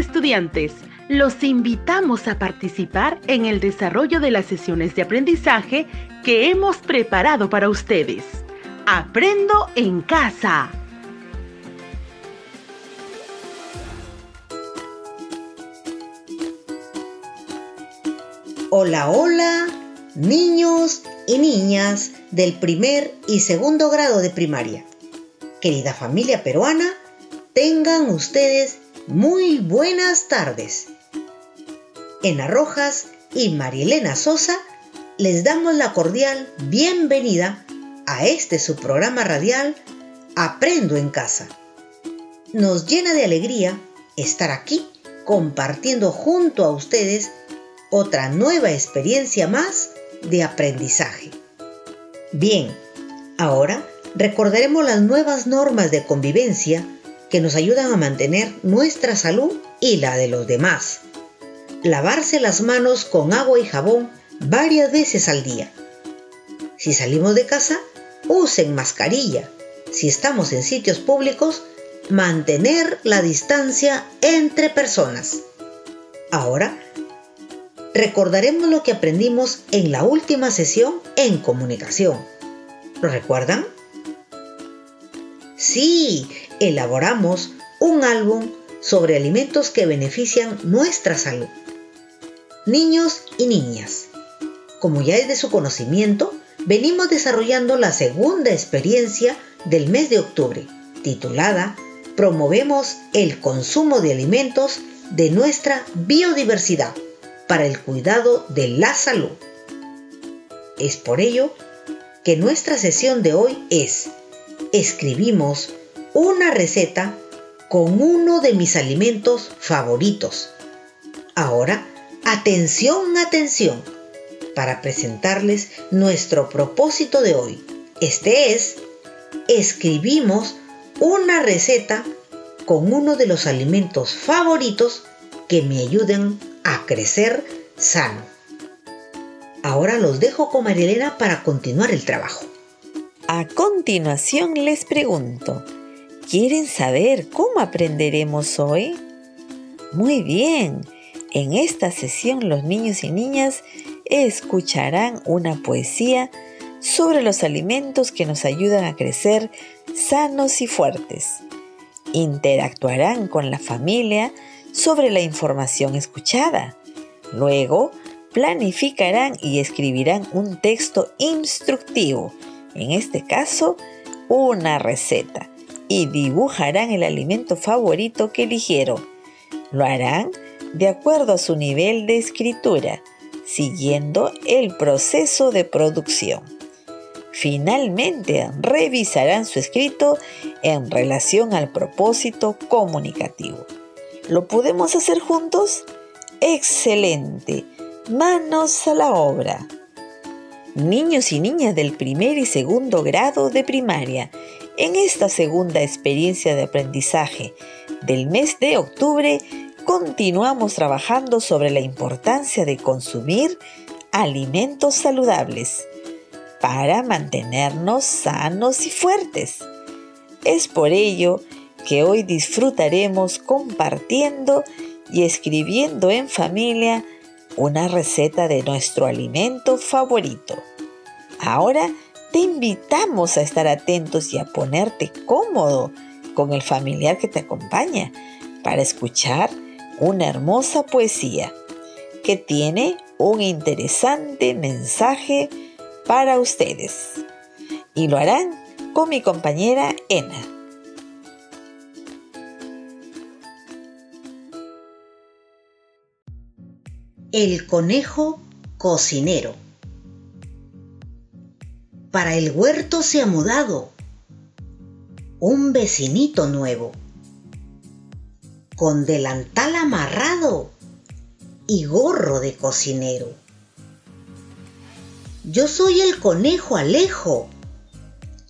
Estudiantes, los invitamos a participar en el desarrollo de las sesiones de aprendizaje que hemos preparado para ustedes. Aprendo en casa. Hola, hola, niños y niñas del primer y segundo grado de primaria. Querida familia peruana, tengan ustedes muy buenas tardes. En Arrojas y Marielena Sosa les damos la cordial bienvenida a este su programa radial Aprendo en casa. Nos llena de alegría estar aquí compartiendo junto a ustedes otra nueva experiencia más de aprendizaje. Bien, ahora recordaremos las nuevas normas de convivencia que nos ayudan a mantener nuestra salud y la de los demás. Lavarse las manos con agua y jabón varias veces al día. Si salimos de casa, usen mascarilla. Si estamos en sitios públicos, mantener la distancia entre personas. Ahora recordaremos lo que aprendimos en la última sesión en comunicación. ¿Lo recuerdan? Sí, elaboramos un álbum sobre alimentos que benefician nuestra salud. Niños y niñas, como ya es de su conocimiento, venimos desarrollando la segunda experiencia del mes de octubre, titulada Promovemos el consumo de alimentos de nuestra biodiversidad para el cuidado de la salud. Es por ello que nuestra sesión de hoy es, escribimos una receta con uno de mis alimentos favoritos. Ahora, atención, atención, para presentarles nuestro propósito de hoy. Este es, escribimos una receta con uno de los alimentos favoritos que me ayuden a crecer sano. Ahora los dejo con Marilena para continuar el trabajo. A continuación les pregunto, ¿quieren saber cómo aprenderemos hoy? Muy bien, en esta sesión los niños y niñas escucharán una poesía sobre los alimentos que nos ayudan a crecer sanos y fuertes. Interactuarán con la familia sobre la información escuchada. Luego, planificarán y escribirán un texto instructivo, en este caso, una receta, y dibujarán el alimento favorito que eligieron. Lo harán de acuerdo a su nivel de escritura, siguiendo el proceso de producción. Finalmente, revisarán su escrito en relación al propósito comunicativo. ¿Lo podemos hacer juntos? Excelente. Manos a la obra. Niños y niñas del primer y segundo grado de primaria, en esta segunda experiencia de aprendizaje del mes de octubre, continuamos trabajando sobre la importancia de consumir alimentos saludables para mantenernos sanos y fuertes. Es por ello que hoy disfrutaremos compartiendo y escribiendo en familia una receta de nuestro alimento favorito. Ahora te invitamos a estar atentos y a ponerte cómodo con el familiar que te acompaña para escuchar una hermosa poesía que tiene un interesante mensaje para ustedes. Y lo harán con mi compañera Ena. El conejo cocinero. Para el huerto se ha mudado un vecinito nuevo, con delantal amarrado y gorro de cocinero. Yo soy el conejo Alejo,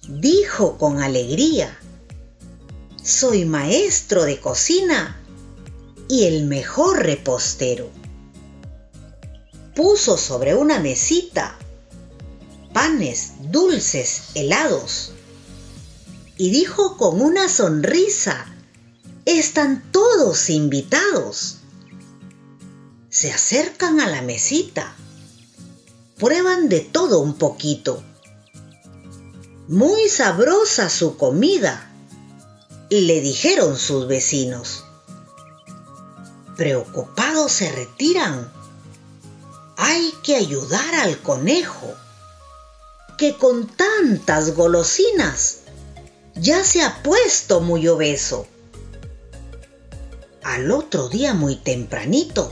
dijo con alegría. Soy maestro de cocina y el mejor repostero puso sobre una mesita panes, dulces, helados, y dijo con una sonrisa Están todos invitados. Se acercan a la mesita. Prueban de todo un poquito. Muy sabrosa su comida, le dijeron sus vecinos. Preocupados se retiran. Hay que ayudar al conejo, que con tantas golosinas ya se ha puesto muy obeso. Al otro día muy tempranito,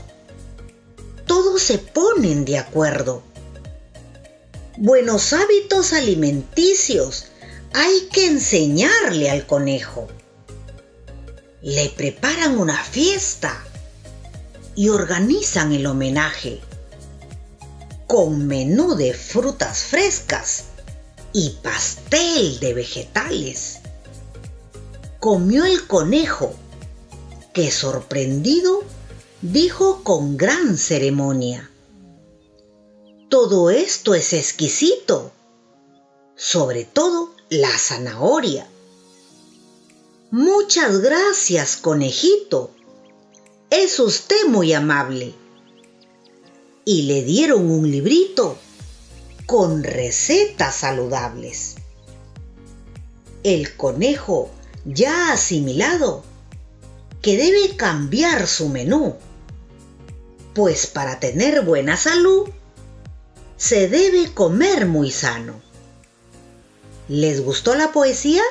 todos se ponen de acuerdo. Buenos hábitos alimenticios hay que enseñarle al conejo. Le preparan una fiesta y organizan el homenaje con menú de frutas frescas y pastel de vegetales. Comió el conejo, que sorprendido dijo con gran ceremonia. Todo esto es exquisito, sobre todo la zanahoria. Muchas gracias, conejito. Es usted muy amable. Y le dieron un librito con recetas saludables. El conejo ya asimilado que debe cambiar su menú, pues para tener buena salud se debe comer muy sano. ¿Les gustó la poesía?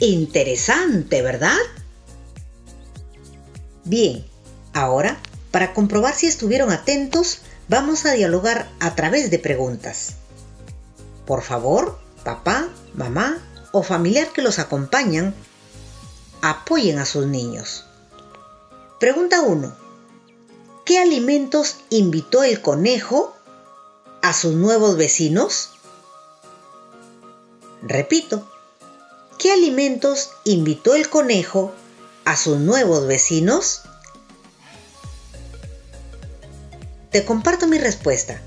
Interesante, ¿verdad? Bien, ahora, para comprobar si estuvieron atentos, vamos a dialogar a través de preguntas. Por favor, papá, mamá o familiar que los acompañan, apoyen a sus niños. Pregunta 1. ¿Qué alimentos invitó el conejo a sus nuevos vecinos? Repito, ¿qué alimentos invitó el conejo a sus nuevos vecinos? Te comparto mi respuesta.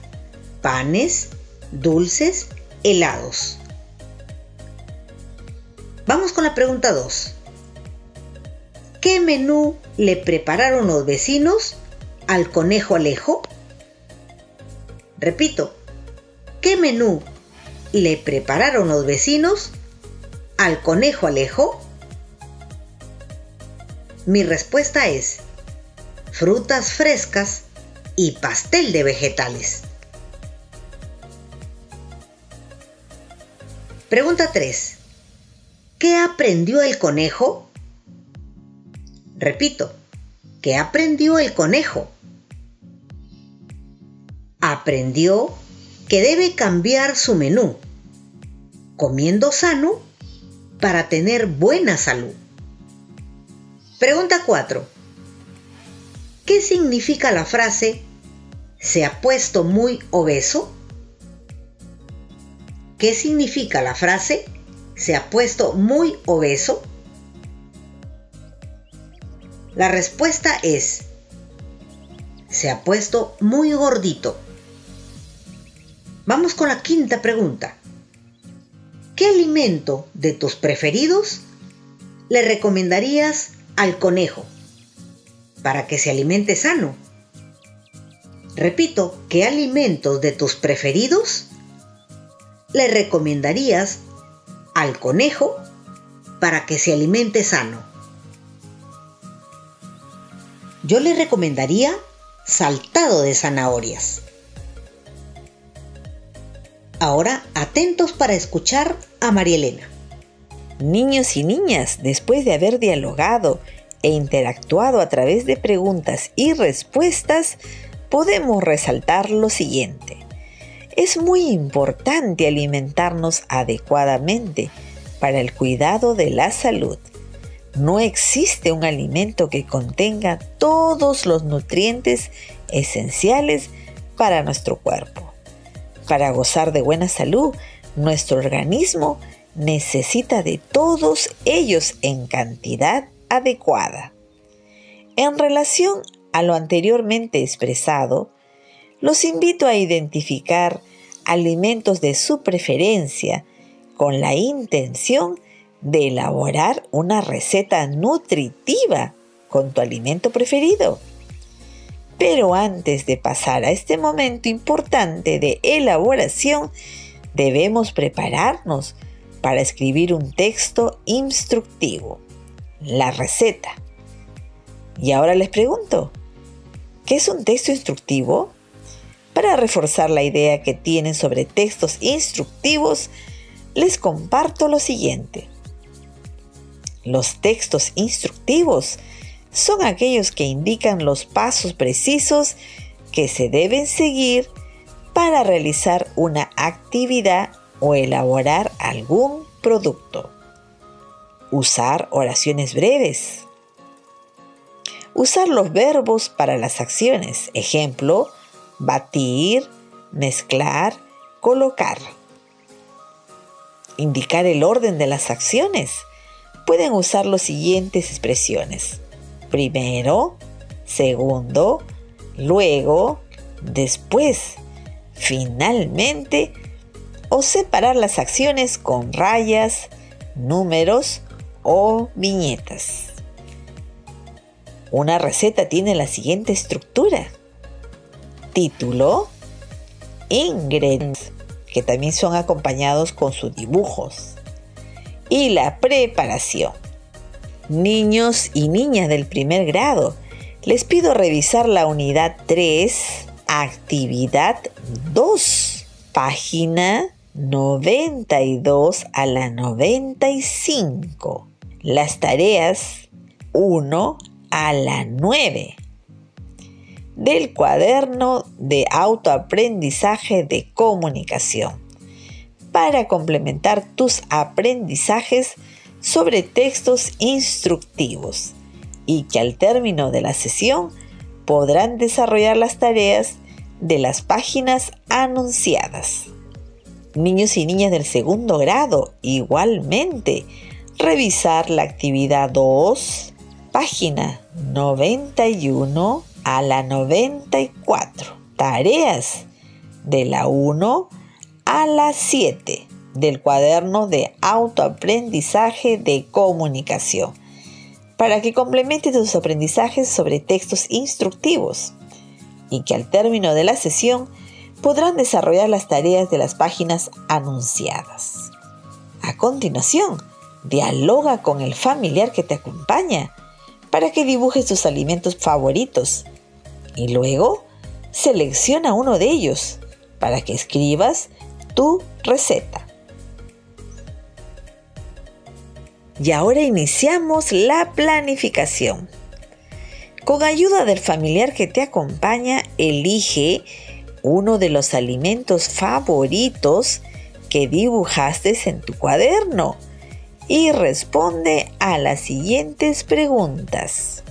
Panes, dulces, helados. Vamos con la pregunta 2. ¿Qué menú le prepararon los vecinos al conejo Alejo? Repito, ¿qué menú le prepararon los vecinos al conejo Alejo? Mi respuesta es frutas frescas y pastel de vegetales. Pregunta 3. ¿Qué aprendió el conejo? Repito, ¿qué aprendió el conejo? Aprendió que debe cambiar su menú, comiendo sano para tener buena salud. Pregunta 4. ¿Qué significa la frase se ha puesto muy obeso? ¿Qué significa la frase se ha puesto muy obeso? La respuesta es se ha puesto muy gordito. Vamos con la quinta pregunta. ¿Qué alimento de tus preferidos le recomendarías al conejo? Para que se alimente sano. Repito, ¿qué alimentos de tus preferidos le recomendarías al conejo para que se alimente sano? Yo le recomendaría saltado de zanahorias. Ahora atentos para escuchar a María Elena. Niños y niñas, después de haber dialogado e interactuado a través de preguntas y respuestas, podemos resaltar lo siguiente. Es muy importante alimentarnos adecuadamente para el cuidado de la salud. No existe un alimento que contenga todos los nutrientes esenciales para nuestro cuerpo. Para gozar de buena salud, nuestro organismo necesita de todos ellos en cantidad adecuada. En relación a lo anteriormente expresado, los invito a identificar alimentos de su preferencia con la intención de elaborar una receta nutritiva con tu alimento preferido. Pero antes de pasar a este momento importante de elaboración, debemos prepararnos para escribir un texto instructivo, la receta. Y ahora les pregunto, ¿qué es un texto instructivo? Para reforzar la idea que tienen sobre textos instructivos, les comparto lo siguiente. Los textos instructivos son aquellos que indican los pasos precisos que se deben seguir para realizar una actividad o elaborar algún producto. Usar oraciones breves. Usar los verbos para las acciones. Ejemplo, batir, mezclar, colocar. Indicar el orden de las acciones. Pueden usar las siguientes expresiones primero, segundo, luego, después, finalmente, o separar las acciones con rayas, números o viñetas. Una receta tiene la siguiente estructura. Título, ingredientes, que también son acompañados con sus dibujos, y la preparación niños y niñas del primer grado, les pido revisar la unidad 3, actividad 2, página 92 a la 95. Las tareas 1 a la 9 del cuaderno de autoaprendizaje de comunicación para complementar tus aprendizajes sobre textos instructivos y que al término de la sesión podrán desarrollar las tareas de las páginas anunciadas. Niños y niñas del segundo grado, igualmente, revisar la actividad 2, página 91 a la 94. Tareas de la 1 a la 7 del cuaderno de autoaprendizaje de comunicación para que complemente tus aprendizajes sobre textos instructivos y que al término de la sesión podrán desarrollar las tareas de las páginas anunciadas. A continuación, dialoga con el familiar que te acompaña para que dibujes tus alimentos favoritos y luego selecciona uno de ellos para que escribas tu receta. Y ahora iniciamos la planificación. Con ayuda del familiar que te acompaña, elige uno de los alimentos favoritos que dibujaste en tu cuaderno y responde a las siguientes preguntas.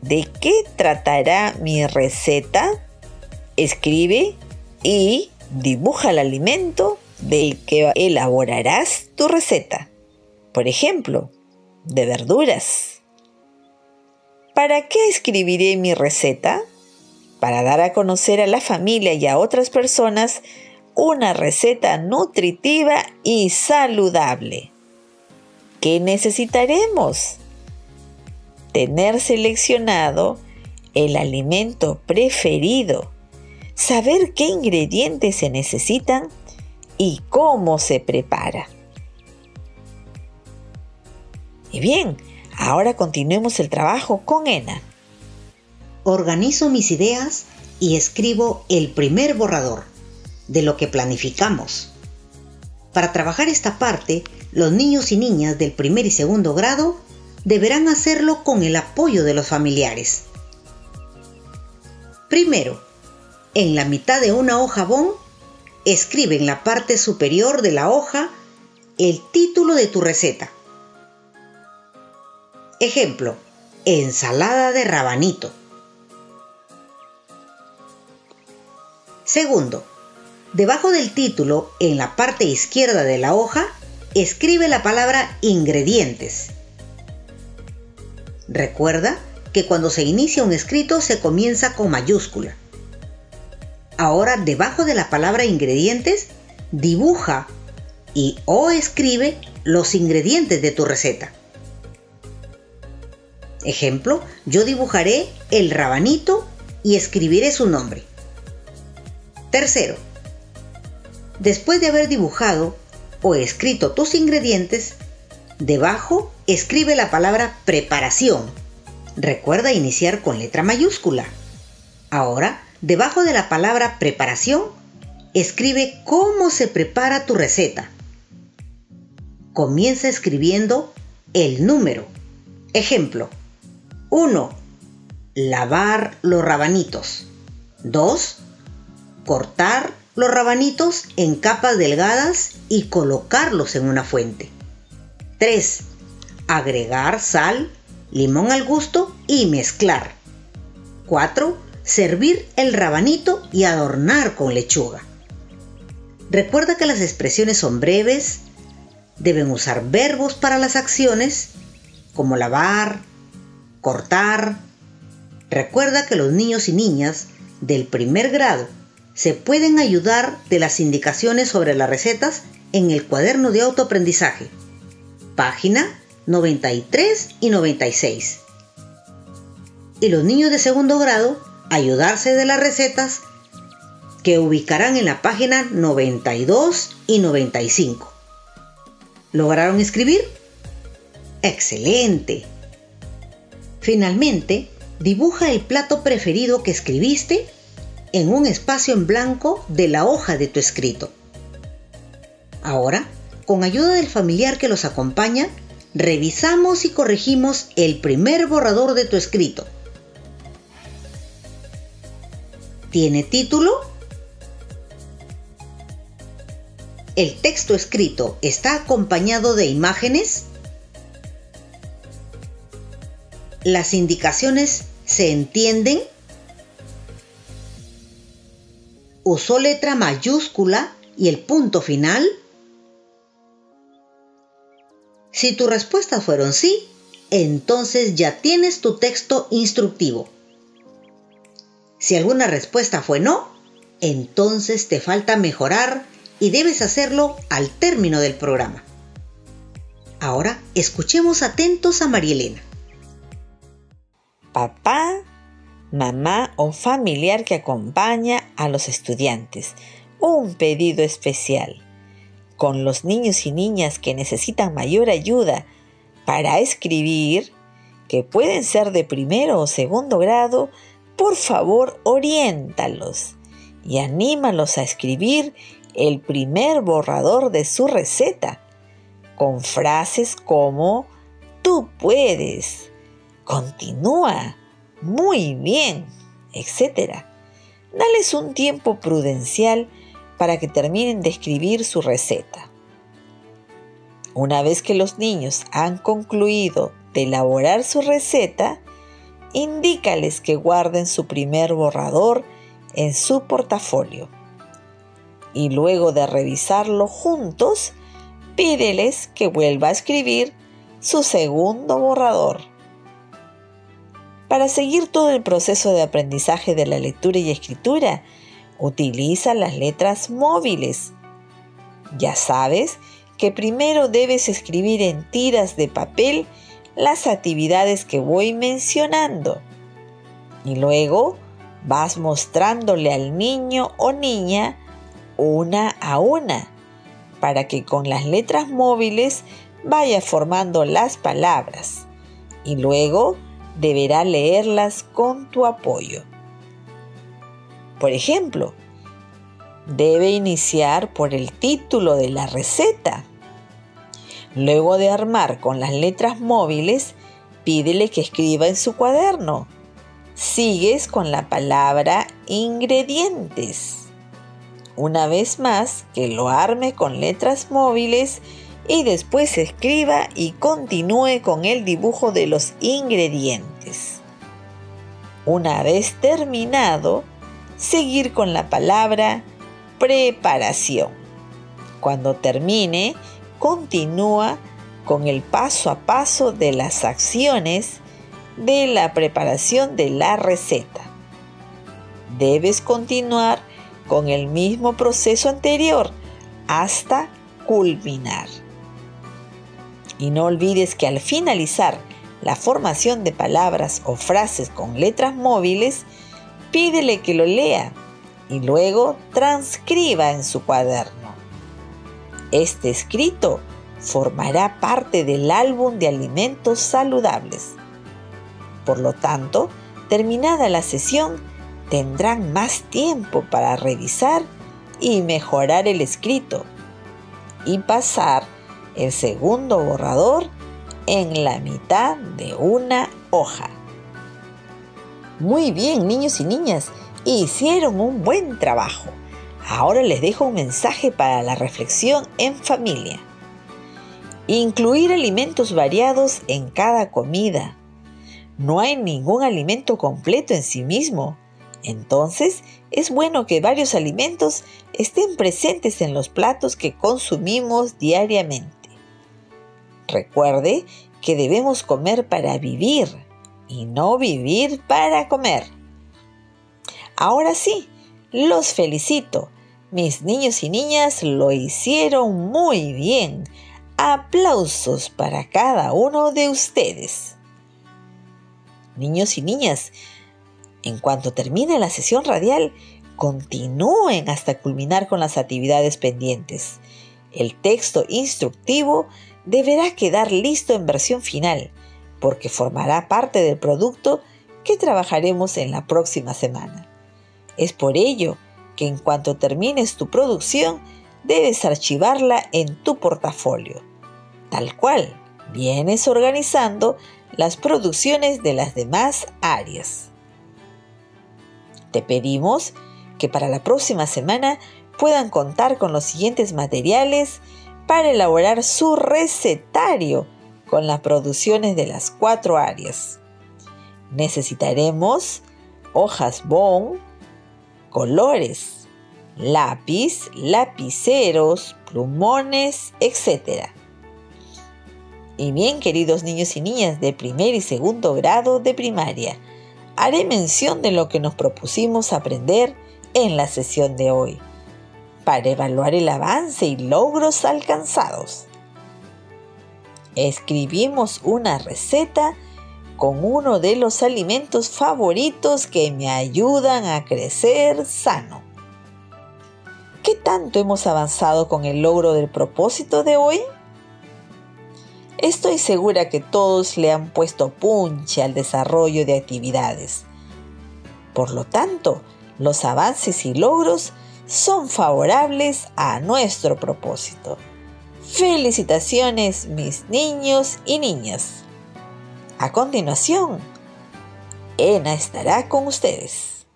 ¿De qué tratará mi receta? Escribe y dibuja el alimento del que elaborarás tu receta por ejemplo, de verduras. ¿Para qué escribiré mi receta? Para dar a conocer a la familia y a otras personas una receta nutritiva y saludable. ¿Qué necesitaremos? Tener seleccionado el alimento preferido, saber qué ingredientes se necesitan y cómo se prepara. Bien, ahora continuemos el trabajo con ENA. Organizo mis ideas y escribo el primer borrador de lo que planificamos. Para trabajar esta parte, los niños y niñas del primer y segundo grado deberán hacerlo con el apoyo de los familiares. Primero, en la mitad de una hoja bon, escribe en la parte superior de la hoja el título de tu receta. Ejemplo, ensalada de rabanito. Segundo, debajo del título, en la parte izquierda de la hoja, escribe la palabra ingredientes. Recuerda que cuando se inicia un escrito se comienza con mayúscula. Ahora, debajo de la palabra ingredientes, dibuja y o escribe los ingredientes de tu receta. Ejemplo, yo dibujaré el rabanito y escribiré su nombre. Tercero, después de haber dibujado o escrito tus ingredientes, debajo escribe la palabra preparación. Recuerda iniciar con letra mayúscula. Ahora, debajo de la palabra preparación, escribe cómo se prepara tu receta. Comienza escribiendo el número. Ejemplo, 1. Lavar los rabanitos. 2. Cortar los rabanitos en capas delgadas y colocarlos en una fuente. 3. Agregar sal, limón al gusto y mezclar. 4. Servir el rabanito y adornar con lechuga. Recuerda que las expresiones son breves, deben usar verbos para las acciones como lavar, cortar. Recuerda que los niños y niñas del primer grado se pueden ayudar de las indicaciones sobre las recetas en el cuaderno de autoaprendizaje, página 93 y 96. Y los niños de segundo grado ayudarse de las recetas que ubicarán en la página 92 y 95. ¿Lograron escribir? ¡Excelente! Finalmente, dibuja el plato preferido que escribiste en un espacio en blanco de la hoja de tu escrito. Ahora, con ayuda del familiar que los acompaña, revisamos y corregimos el primer borrador de tu escrito. ¿Tiene título? ¿El texto escrito está acompañado de imágenes? ¿Las indicaciones se entienden? ¿Usó letra mayúscula y el punto final? Si tu respuesta fueron sí, entonces ya tienes tu texto instructivo. Si alguna respuesta fue no, entonces te falta mejorar y debes hacerlo al término del programa. Ahora escuchemos atentos a Marielena. Papá, mamá o familiar que acompaña a los estudiantes. Un pedido especial. Con los niños y niñas que necesitan mayor ayuda para escribir, que pueden ser de primero o segundo grado, por favor oriéntalos y anímalos a escribir el primer borrador de su receta con frases como tú puedes, continúa, muy bien, etc. Dales un tiempo prudencial para que terminen de escribir su receta. Una vez que los niños han concluido de elaborar su receta, indícales que guarden su primer borrador en su portafolio. Y luego de revisarlo juntos, pídeles que vuelva a escribir su segundo borrador. Para seguir todo el proceso de aprendizaje de la lectura y escritura, utiliza las letras móviles. Ya sabes que primero debes escribir en tiras de papel las actividades que voy mencionando. Y luego vas mostrándole al niño o niña una a una para que con las letras móviles vaya formando las palabras y luego deberá leerlas con tu apoyo. Por ejemplo, debe iniciar por el título de la receta Luego de armar con las letras móviles, pídele que escriba en su cuaderno. Sigues con la palabra ingredientes. Una vez más, que lo arme con letras móviles y después escriba y continúe con el dibujo de los ingredientes. Una vez terminado, seguir con la palabra preparación. Cuando termine, continúa con el paso a paso de las acciones de la preparación de la receta. Debes continuar con el mismo proceso anterior hasta culminar. Y no olvides que al finalizar la formación de palabras o frases con letras móviles, pídele que lo lea y luego transcriba en su cuaderno. Este escrito formará parte del álbum de alimentos saludables. Por lo tanto, terminada la sesión, tendrán más tiempo para revisar y mejorar el escrito y pasar el segundo borrador en la mitad de una hoja. Muy bien, niños y niñas, hicieron un buen trabajo. Ahora les dejo un mensaje para la reflexión en familia. Incluir alimentos variados en cada comida. No hay ningún alimento completo en sí mismo. Entonces, es bueno que varios alimentos estén presentes en los platos que consumimos diariamente. Recuerde que debemos comer para vivir y no vivir para comer. Ahora sí, los felicito. Mis niños y niñas lo hicieron muy bien. Aplausos para cada uno de ustedes. Niños y niñas, en cuanto termine la sesión radial, continúen hasta culminar con las actividades pendientes. El texto instructivo deberá quedar listo en versión final, porque formará parte del producto que trabajaremos en la próxima semana. Es por ello que en cuanto termines tu producción, debes archivarla en tu portafolio, tal cual vienes organizando las producciones de las demás áreas. Te pedimos que para la próxima semana puedan contar con los siguientes materiales para elaborar su recetario con las producciones de las cuatro áreas. Necesitaremos hojas bone, colores, lápiz, lapiceros, plumones, etc. Y bien, queridos niños y niñas de primer y segundo grado de primaria, haré mención de lo que nos propusimos aprender en la sesión de hoy, para evaluar el avance y logros alcanzados. Escribimos una receta con uno de los alimentos favoritos que me ayudan a crecer sano. ¿Qué tanto hemos avanzado con el logro del propósito de hoy? Estoy segura que todos le han puesto punche al desarrollo de actividades. Por lo tanto, los avances y logros son favorables a nuestro propósito. Felicitaciones mis niños y niñas. A continuación, Ena estará con ustedes.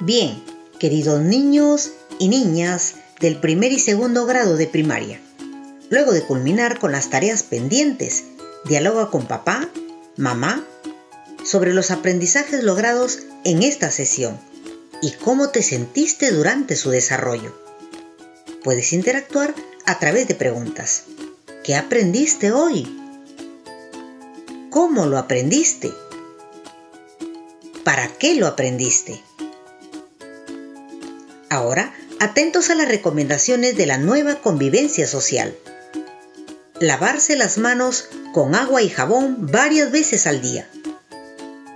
Bien, queridos niños y niñas del primer y segundo grado de primaria. Luego de culminar con las tareas pendientes, dialoga con papá, mamá, sobre los aprendizajes logrados en esta sesión y cómo te sentiste durante su desarrollo. Puedes interactuar a través de preguntas. ¿Qué aprendiste hoy? ¿Cómo lo aprendiste? ¿Para qué lo aprendiste? Ahora, atentos a las recomendaciones de la nueva convivencia social lavarse las manos con agua y jabón varias veces al día.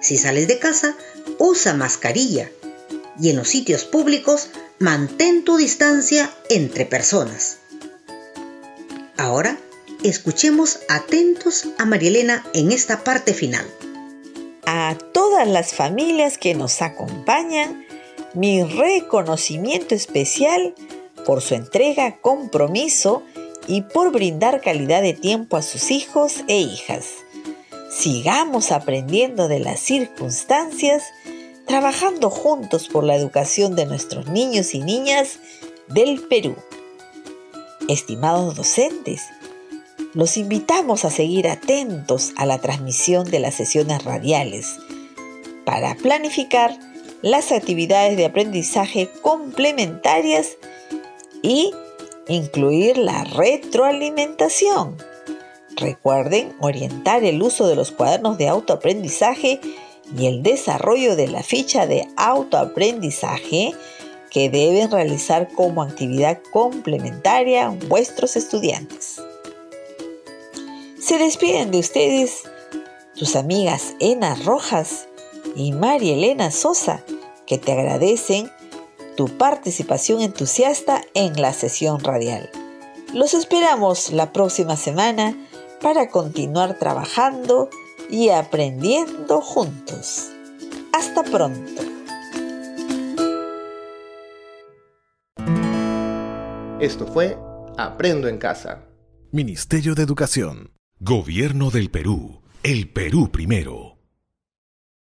Si sales de casa, usa mascarilla y en los sitios públicos mantén tu distancia entre personas. Ahora, escuchemos atentos a Marielena en esta parte final. A todas las familias que nos acompañan, mi reconocimiento especial por su entrega, compromiso y por brindar calidad de tiempo a sus hijos e hijas. Sigamos aprendiendo de las circunstancias, trabajando juntos por la educación de nuestros niños y niñas del Perú. Estimados docentes, los invitamos a seguir atentos a la transmisión de las sesiones radiales para planificar las actividades de aprendizaje complementarias y incluir la retroalimentación. Recuerden orientar el uso de los cuadernos de autoaprendizaje y el desarrollo de la ficha de autoaprendizaje que deben realizar como actividad complementaria vuestros estudiantes. Se despiden de ustedes tus amigas Ena Rojas y María Elena Sosa, que te agradecen tu participación entusiasta en la sesión radial. Los esperamos la próxima semana para continuar trabajando y aprendiendo juntos. Hasta pronto. Esto fue Aprendo en Casa. Ministerio de Educación. Gobierno del Perú. El Perú primero.